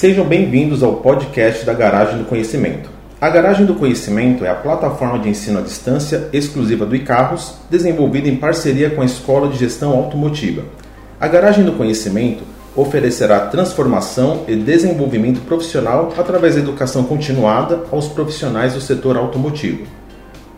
Sejam bem-vindos ao podcast da Garagem do Conhecimento. A Garagem do Conhecimento é a plataforma de ensino à distância exclusiva do iCarros, desenvolvida em parceria com a Escola de Gestão Automotiva. A Garagem do Conhecimento oferecerá transformação e desenvolvimento profissional através da educação continuada aos profissionais do setor automotivo.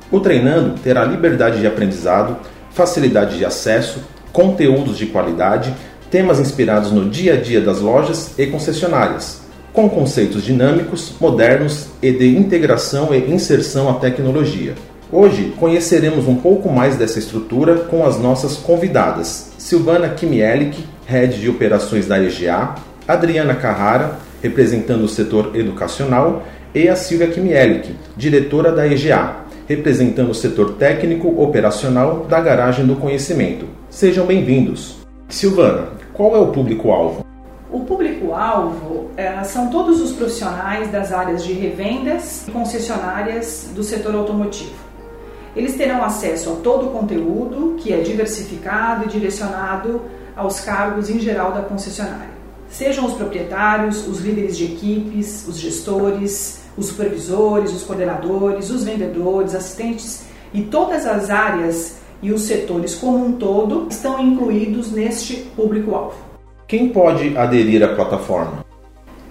O treinando terá liberdade de aprendizado, facilidade de acesso, conteúdos de qualidade temas inspirados no dia a dia das lojas e concessionárias, com conceitos dinâmicos, modernos e de integração e inserção à tecnologia. Hoje conheceremos um pouco mais dessa estrutura com as nossas convidadas: Silvana Kimielik, head de operações da EGA, Adriana Carrara, representando o setor educacional, e a Silvia Kimielik, diretora da EGA, representando o setor técnico operacional da Garagem do Conhecimento. Sejam bem-vindos. Silvana, qual é o público-alvo? O público-alvo é, são todos os profissionais das áreas de revendas e concessionárias do setor automotivo. Eles terão acesso a todo o conteúdo que é diversificado e direcionado aos cargos em geral da concessionária. Sejam os proprietários, os líderes de equipes, os gestores, os supervisores, os coordenadores, os vendedores, assistentes e todas as áreas e os setores como um todo estão incluídos neste público-alvo. Quem pode aderir à plataforma?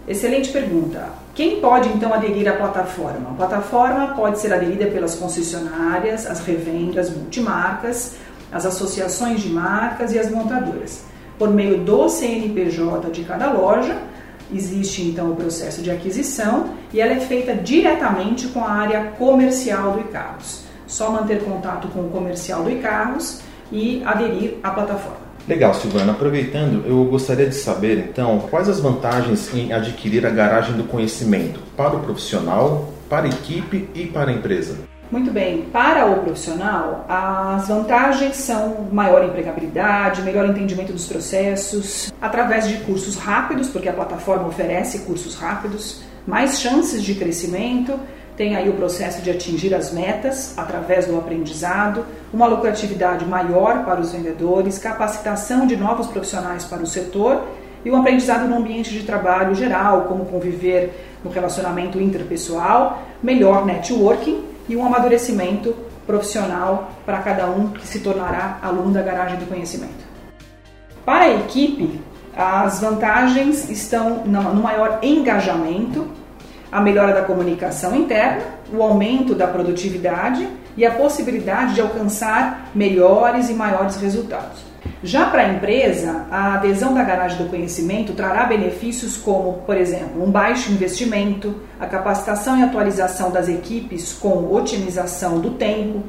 Excelente pergunta. Quem pode então aderir à plataforma? A plataforma pode ser aderida pelas concessionárias, as revendas multimarcas, as associações de marcas e as montadoras. Por meio do CNPJ de cada loja, existe então o processo de aquisição e ela é feita diretamente com a área comercial do e-carros só manter contato com o comercial do e-carros e aderir à plataforma. Legal, Silvana. Aproveitando, eu gostaria de saber então quais as vantagens em adquirir a garagem do conhecimento para o profissional, para a equipe e para a empresa. Muito bem, para o profissional, as vantagens são maior empregabilidade, melhor entendimento dos processos, através de cursos rápidos, porque a plataforma oferece cursos rápidos, mais chances de crescimento tem aí o processo de atingir as metas através do aprendizado, uma lucratividade maior para os vendedores, capacitação de novos profissionais para o setor e um aprendizado no ambiente de trabalho geral, como conviver no relacionamento interpessoal, melhor networking e um amadurecimento profissional para cada um que se tornará aluno da garagem do conhecimento. Para a equipe, as vantagens estão no maior engajamento a melhora da comunicação interna, o aumento da produtividade e a possibilidade de alcançar melhores e maiores resultados. Já para a empresa, a adesão da garagem do conhecimento trará benefícios como, por exemplo, um baixo investimento, a capacitação e atualização das equipes com otimização do tempo,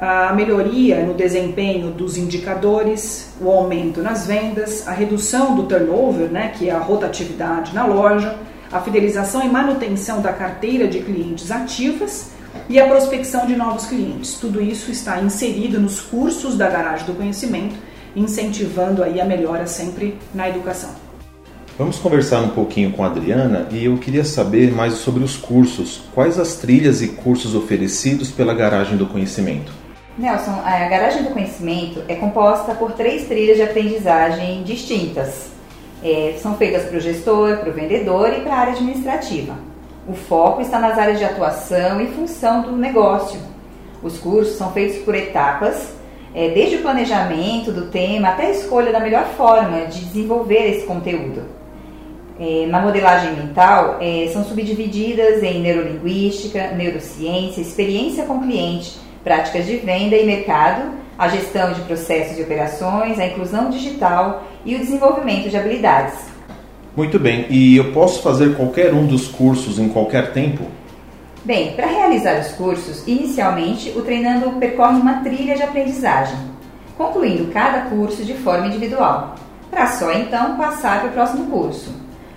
a melhoria no desempenho dos indicadores, o aumento nas vendas, a redução do turnover, né, que é a rotatividade na loja, a fidelização e manutenção da carteira de clientes ativas e a prospecção de novos clientes. Tudo isso está inserido nos cursos da Garagem do Conhecimento, incentivando aí a melhora sempre na educação. Vamos conversar um pouquinho com a Adriana e eu queria saber mais sobre os cursos. Quais as trilhas e cursos oferecidos pela Garagem do Conhecimento? Nelson, a Garagem do Conhecimento é composta por três trilhas de aprendizagem distintas é, são feitas para o gestor, para o vendedor e para a área administrativa. O foco está nas áreas de atuação e função do negócio. Os cursos são feitos por etapas, é, desde o planejamento do tema até a escolha da melhor forma de desenvolver esse conteúdo. É, na modelagem mental, é, são subdivididas em neurolinguística, neurociência, experiência com cliente, práticas de venda e mercado, a gestão de processos e operações, a inclusão digital e o desenvolvimento de habilidades. Muito bem, e eu posso fazer qualquer um dos cursos em qualquer tempo? Bem, para realizar os cursos, inicialmente o treinando percorre uma trilha de aprendizagem, concluindo cada curso de forma individual, para só então passar para o próximo curso.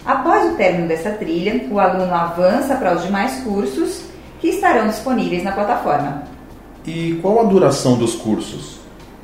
Após o término dessa trilha, o aluno avança para os demais cursos que estarão disponíveis na plataforma. E qual a duração dos cursos?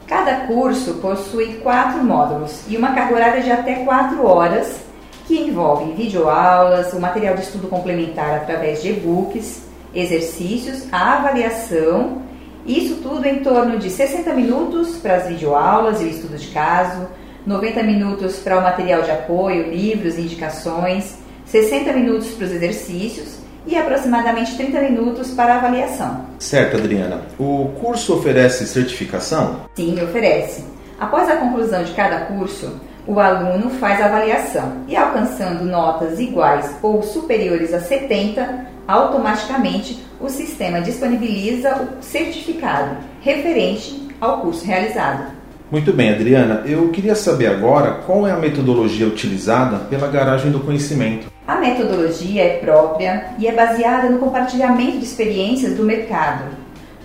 Cada curso possui quatro módulos e uma carga horária de até quatro horas, que envolve videoaulas, o material de estudo complementar através de e-books, exercícios, a avaliação, isso tudo em torno de 60 minutos para as videoaulas e o estudo de caso, 90 minutos para o material de apoio, livros indicações, 60 minutos para os exercícios e aproximadamente 30 minutos para avaliação. Certo, Adriana. O curso oferece certificação? Sim, oferece. Após a conclusão de cada curso, o aluno faz a avaliação e, alcançando notas iguais ou superiores a 70, automaticamente o sistema disponibiliza o certificado referente ao curso realizado. Muito bem, Adriana. Eu queria saber agora qual é a metodologia utilizada pela Garagem do Conhecimento. A metodologia é própria e é baseada no compartilhamento de experiências do mercado.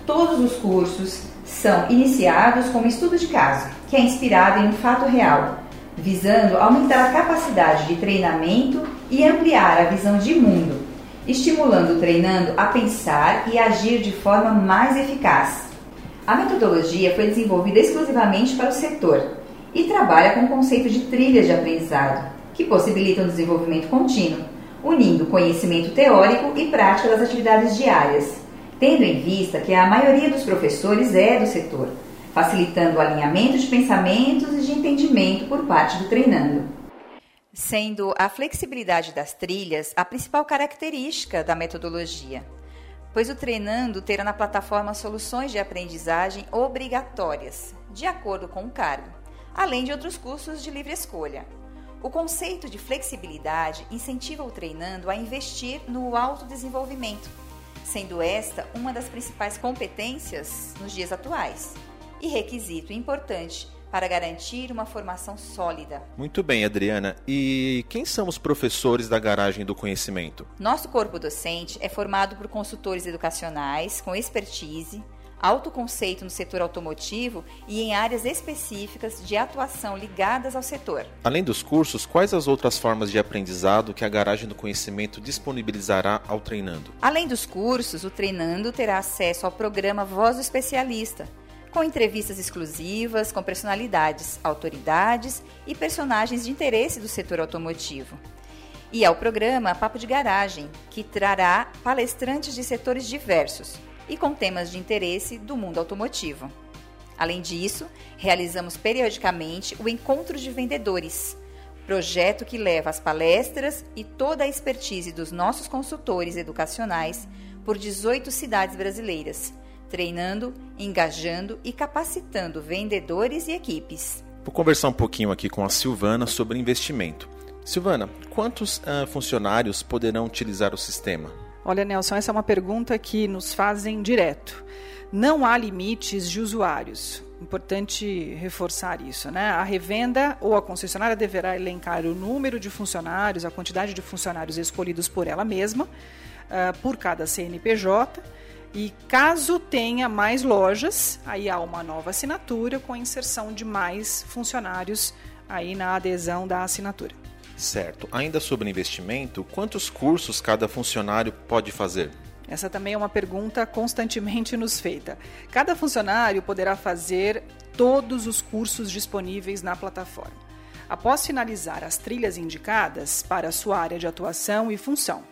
Todos os cursos são iniciados com um estudo de caso, que é inspirado em um fato real, visando aumentar a capacidade de treinamento e ampliar a visão de mundo, estimulando o treinando a pensar e agir de forma mais eficaz. A metodologia foi desenvolvida exclusivamente para o setor e trabalha com o conceito de trilhas de aprendizado, que possibilitam o desenvolvimento contínuo, unindo conhecimento teórico e prática das atividades diárias, tendo em vista que a maioria dos professores é do setor, facilitando o alinhamento de pensamentos e de entendimento por parte do treinando. Sendo a flexibilidade das trilhas a principal característica da metodologia pois o Treinando terá na plataforma soluções de aprendizagem obrigatórias, de acordo com o cargo, além de outros cursos de livre escolha. O conceito de flexibilidade incentiva o treinando a investir no autodesenvolvimento, sendo esta uma das principais competências nos dias atuais e requisito importante para garantir uma formação sólida. Muito bem, Adriana. E quem são os professores da Garagem do Conhecimento? Nosso corpo docente é formado por consultores educacionais com expertise, autoconceito no setor automotivo e em áreas específicas de atuação ligadas ao setor. Além dos cursos, quais as outras formas de aprendizado que a Garagem do Conhecimento disponibilizará ao treinando? Além dos cursos, o treinando terá acesso ao programa Voz do Especialista com entrevistas exclusivas com personalidades, autoridades e personagens de interesse do setor automotivo. E ao programa Papo de Garagem, que trará palestrantes de setores diversos e com temas de interesse do mundo automotivo. Além disso, realizamos periodicamente o Encontro de Vendedores, projeto que leva as palestras e toda a expertise dos nossos consultores educacionais por 18 cidades brasileiras treinando, engajando e capacitando vendedores e equipes. Vou conversar um pouquinho aqui com a Silvana sobre investimento. Silvana, quantos uh, funcionários poderão utilizar o sistema? Olha, Nelson, essa é uma pergunta que nos fazem direto. Não há limites de usuários. Importante reforçar isso, né? A revenda ou a concessionária deverá elencar o número de funcionários, a quantidade de funcionários escolhidos por ela mesma, uh, por cada CNPJ e caso tenha mais lojas, aí há uma nova assinatura com a inserção de mais funcionários aí na adesão da assinatura. Certo. Ainda sobre investimento, quantos cursos cada funcionário pode fazer? Essa também é uma pergunta constantemente nos feita. Cada funcionário poderá fazer todos os cursos disponíveis na plataforma. Após finalizar as trilhas indicadas para sua área de atuação e função,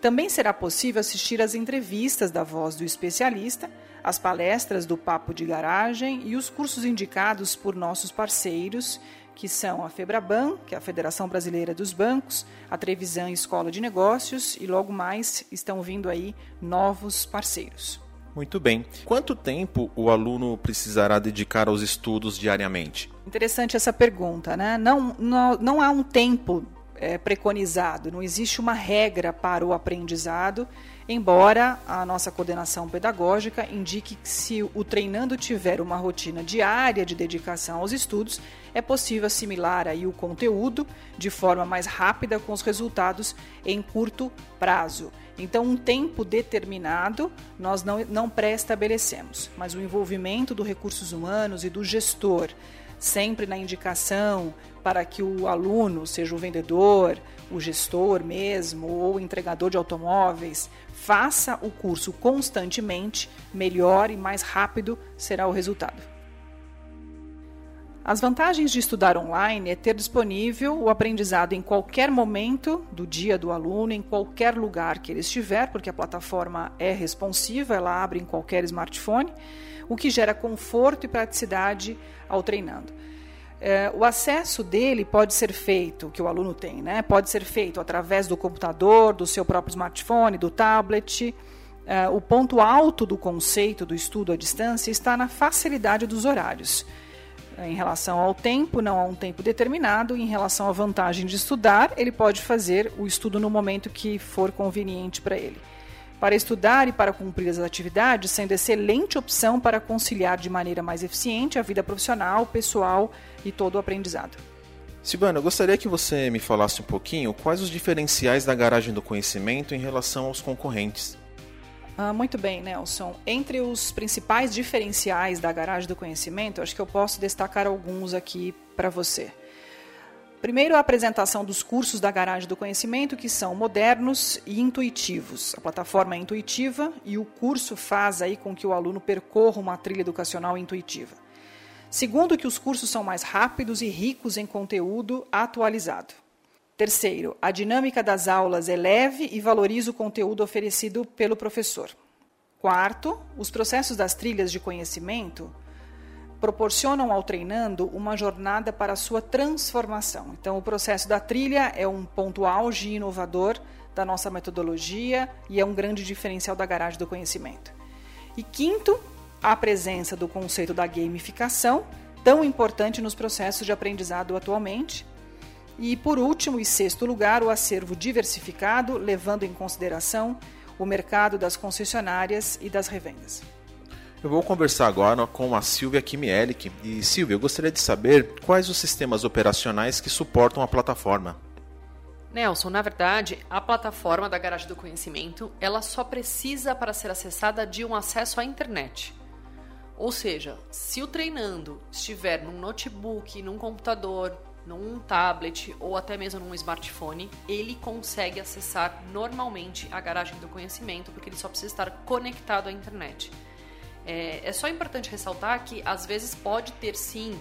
também será possível assistir às entrevistas da voz do especialista, as palestras do Papo de Garagem e os cursos indicados por nossos parceiros, que são a Febraban, que é a Federação Brasileira dos Bancos, a Trevisan Escola de Negócios e logo mais estão vindo aí novos parceiros. Muito bem. Quanto tempo o aluno precisará dedicar aos estudos diariamente? Interessante essa pergunta, né? Não, não, não há um tempo é, preconizado, não existe uma regra para o aprendizado, embora a nossa coordenação pedagógica indique que se o treinando tiver uma rotina diária de dedicação aos estudos, é possível assimilar aí o conteúdo de forma mais rápida com os resultados em curto prazo. Então, um tempo determinado nós não, não pré-estabelecemos, mas o envolvimento dos recursos humanos e do gestor sempre na indicação para que o aluno, seja o vendedor, o gestor mesmo ou o entregador de automóveis, faça o curso constantemente, melhor e mais rápido será o resultado. As vantagens de estudar online é ter disponível o aprendizado em qualquer momento do dia do aluno, em qualquer lugar que ele estiver, porque a plataforma é responsiva, ela abre em qualquer smartphone o que gera conforto e praticidade ao treinando. É, o acesso dele pode ser feito, que o aluno tem, né? Pode ser feito através do computador, do seu próprio smartphone, do tablet. É, o ponto alto do conceito do estudo à distância está na facilidade dos horários. É, em relação ao tempo, não há um tempo determinado. Em relação à vantagem de estudar, ele pode fazer o estudo no momento que for conveniente para ele para estudar e para cumprir as atividades, sendo excelente opção para conciliar de maneira mais eficiente a vida profissional, pessoal e todo o aprendizado. Silvana, eu gostaria que você me falasse um pouquinho quais os diferenciais da garagem do conhecimento em relação aos concorrentes. Ah, muito bem, Nelson. Entre os principais diferenciais da garagem do conhecimento, acho que eu posso destacar alguns aqui para você. Primeiro, a apresentação dos cursos da Garagem do Conhecimento, que são modernos e intuitivos. A plataforma é intuitiva e o curso faz aí com que o aluno percorra uma trilha educacional intuitiva. Segundo, que os cursos são mais rápidos e ricos em conteúdo atualizado. Terceiro, a dinâmica das aulas é leve e valoriza o conteúdo oferecido pelo professor. Quarto, os processos das trilhas de conhecimento proporcionam ao treinando uma jornada para a sua transformação. Então, o processo da trilha é um ponto auge inovador da nossa metodologia e é um grande diferencial da garagem do conhecimento. E quinto, a presença do conceito da gamificação, tão importante nos processos de aprendizado atualmente. E por último e sexto lugar, o acervo diversificado, levando em consideração o mercado das concessionárias e das revendas. Eu vou conversar agora com a Silvia Kimielic. E Silvia, eu gostaria de saber quais os sistemas operacionais que suportam a plataforma. Nelson, na verdade, a plataforma da Garagem do Conhecimento, ela só precisa para ser acessada de um acesso à internet. Ou seja, se o treinando estiver num notebook, num computador, num tablet ou até mesmo num smartphone, ele consegue acessar normalmente a garagem do conhecimento, porque ele só precisa estar conectado à internet. É, é só importante ressaltar que às vezes pode ter sim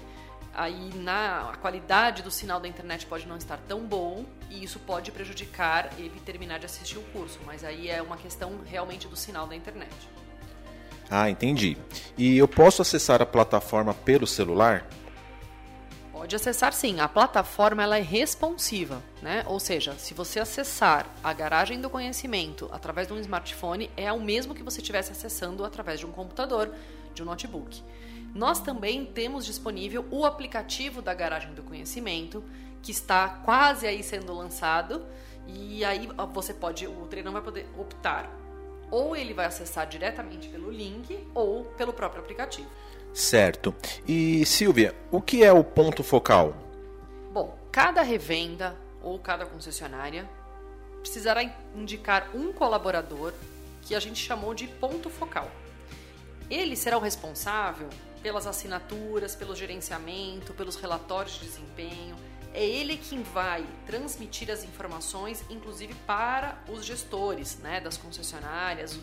aí na a qualidade do sinal da internet pode não estar tão bom e isso pode prejudicar ele terminar de assistir o curso, mas aí é uma questão realmente do sinal da internet. Ah, entendi. E eu posso acessar a plataforma pelo celular? Pode acessar sim. A plataforma ela é responsiva, né? Ou seja, se você acessar a garagem do conhecimento através de um smartphone, é o mesmo que você estivesse acessando através de um computador, de um notebook. Nós também temos disponível o aplicativo da garagem do conhecimento, que está quase aí sendo lançado, e aí você pode, o treinador vai poder optar ou ele vai acessar diretamente pelo link ou pelo próprio aplicativo. Certo. E Silvia, o que é o ponto focal? Bom, cada revenda ou cada concessionária precisará indicar um colaborador que a gente chamou de ponto focal. Ele será o responsável pelas assinaturas, pelo gerenciamento, pelos relatórios de desempenho. É ele quem vai transmitir as informações, inclusive para os gestores né, das concessionárias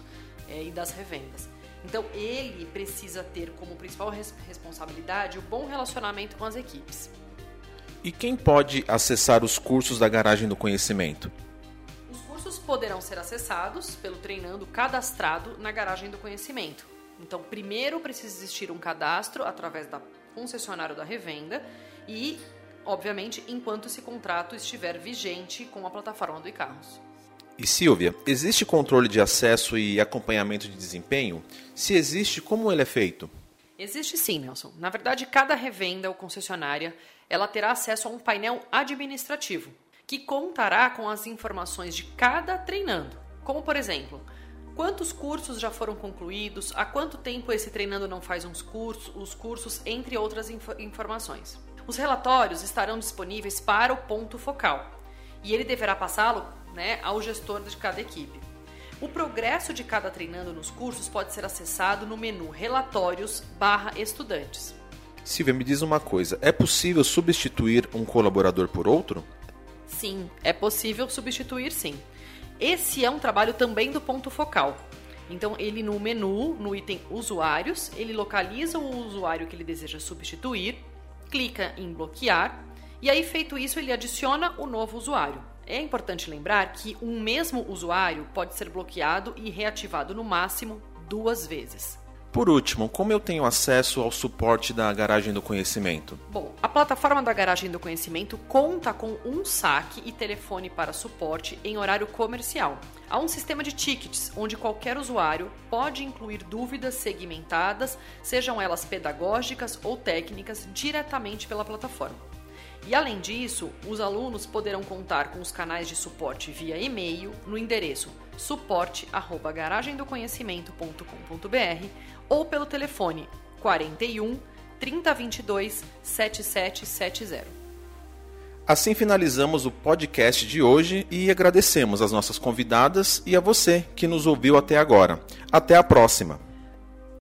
é, e das revendas. Então ele precisa ter como principal res responsabilidade o bom relacionamento com as equipes. E quem pode acessar os cursos da Garagem do Conhecimento? Os cursos poderão ser acessados pelo treinando cadastrado na Garagem do Conhecimento. Então, primeiro precisa existir um cadastro através da concessionária da revenda e, obviamente, enquanto esse contrato estiver vigente com a plataforma do e-carros. E Silvia, existe controle de acesso e acompanhamento de desempenho? Se existe, como ele é feito? Existe sim, Nelson. Na verdade, cada revenda ou concessionária ela terá acesso a um painel administrativo que contará com as informações de cada treinando, como por exemplo, quantos cursos já foram concluídos, há quanto tempo esse treinando não faz uns cursos, os cursos, entre outras inf informações. Os relatórios estarão disponíveis para o ponto focal e ele deverá passá-lo né, ao gestor de cada equipe. O progresso de cada treinando nos cursos pode ser acessado no menu Relatórios barra Estudantes. Silvia, me diz uma coisa: é possível substituir um colaborador por outro? Sim, é possível substituir sim. Esse é um trabalho também do ponto focal. Então, ele no menu, no item Usuários, ele localiza o usuário que ele deseja substituir, clica em bloquear, e aí, feito isso, ele adiciona o novo usuário. É importante lembrar que um mesmo usuário pode ser bloqueado e reativado no máximo duas vezes. Por último, como eu tenho acesso ao suporte da Garagem do Conhecimento? Bom, a plataforma da Garagem do Conhecimento conta com um saque e telefone para suporte em horário comercial. Há um sistema de tickets onde qualquer usuário pode incluir dúvidas segmentadas, sejam elas pedagógicas ou técnicas, diretamente pela plataforma. E além disso, os alunos poderão contar com os canais de suporte via e-mail no endereço suporte@garagemdoconhecimento.com.br ou pelo telefone 41 3022 7770. Assim finalizamos o podcast de hoje e agradecemos às nossas convidadas e a você que nos ouviu até agora. Até a próxima!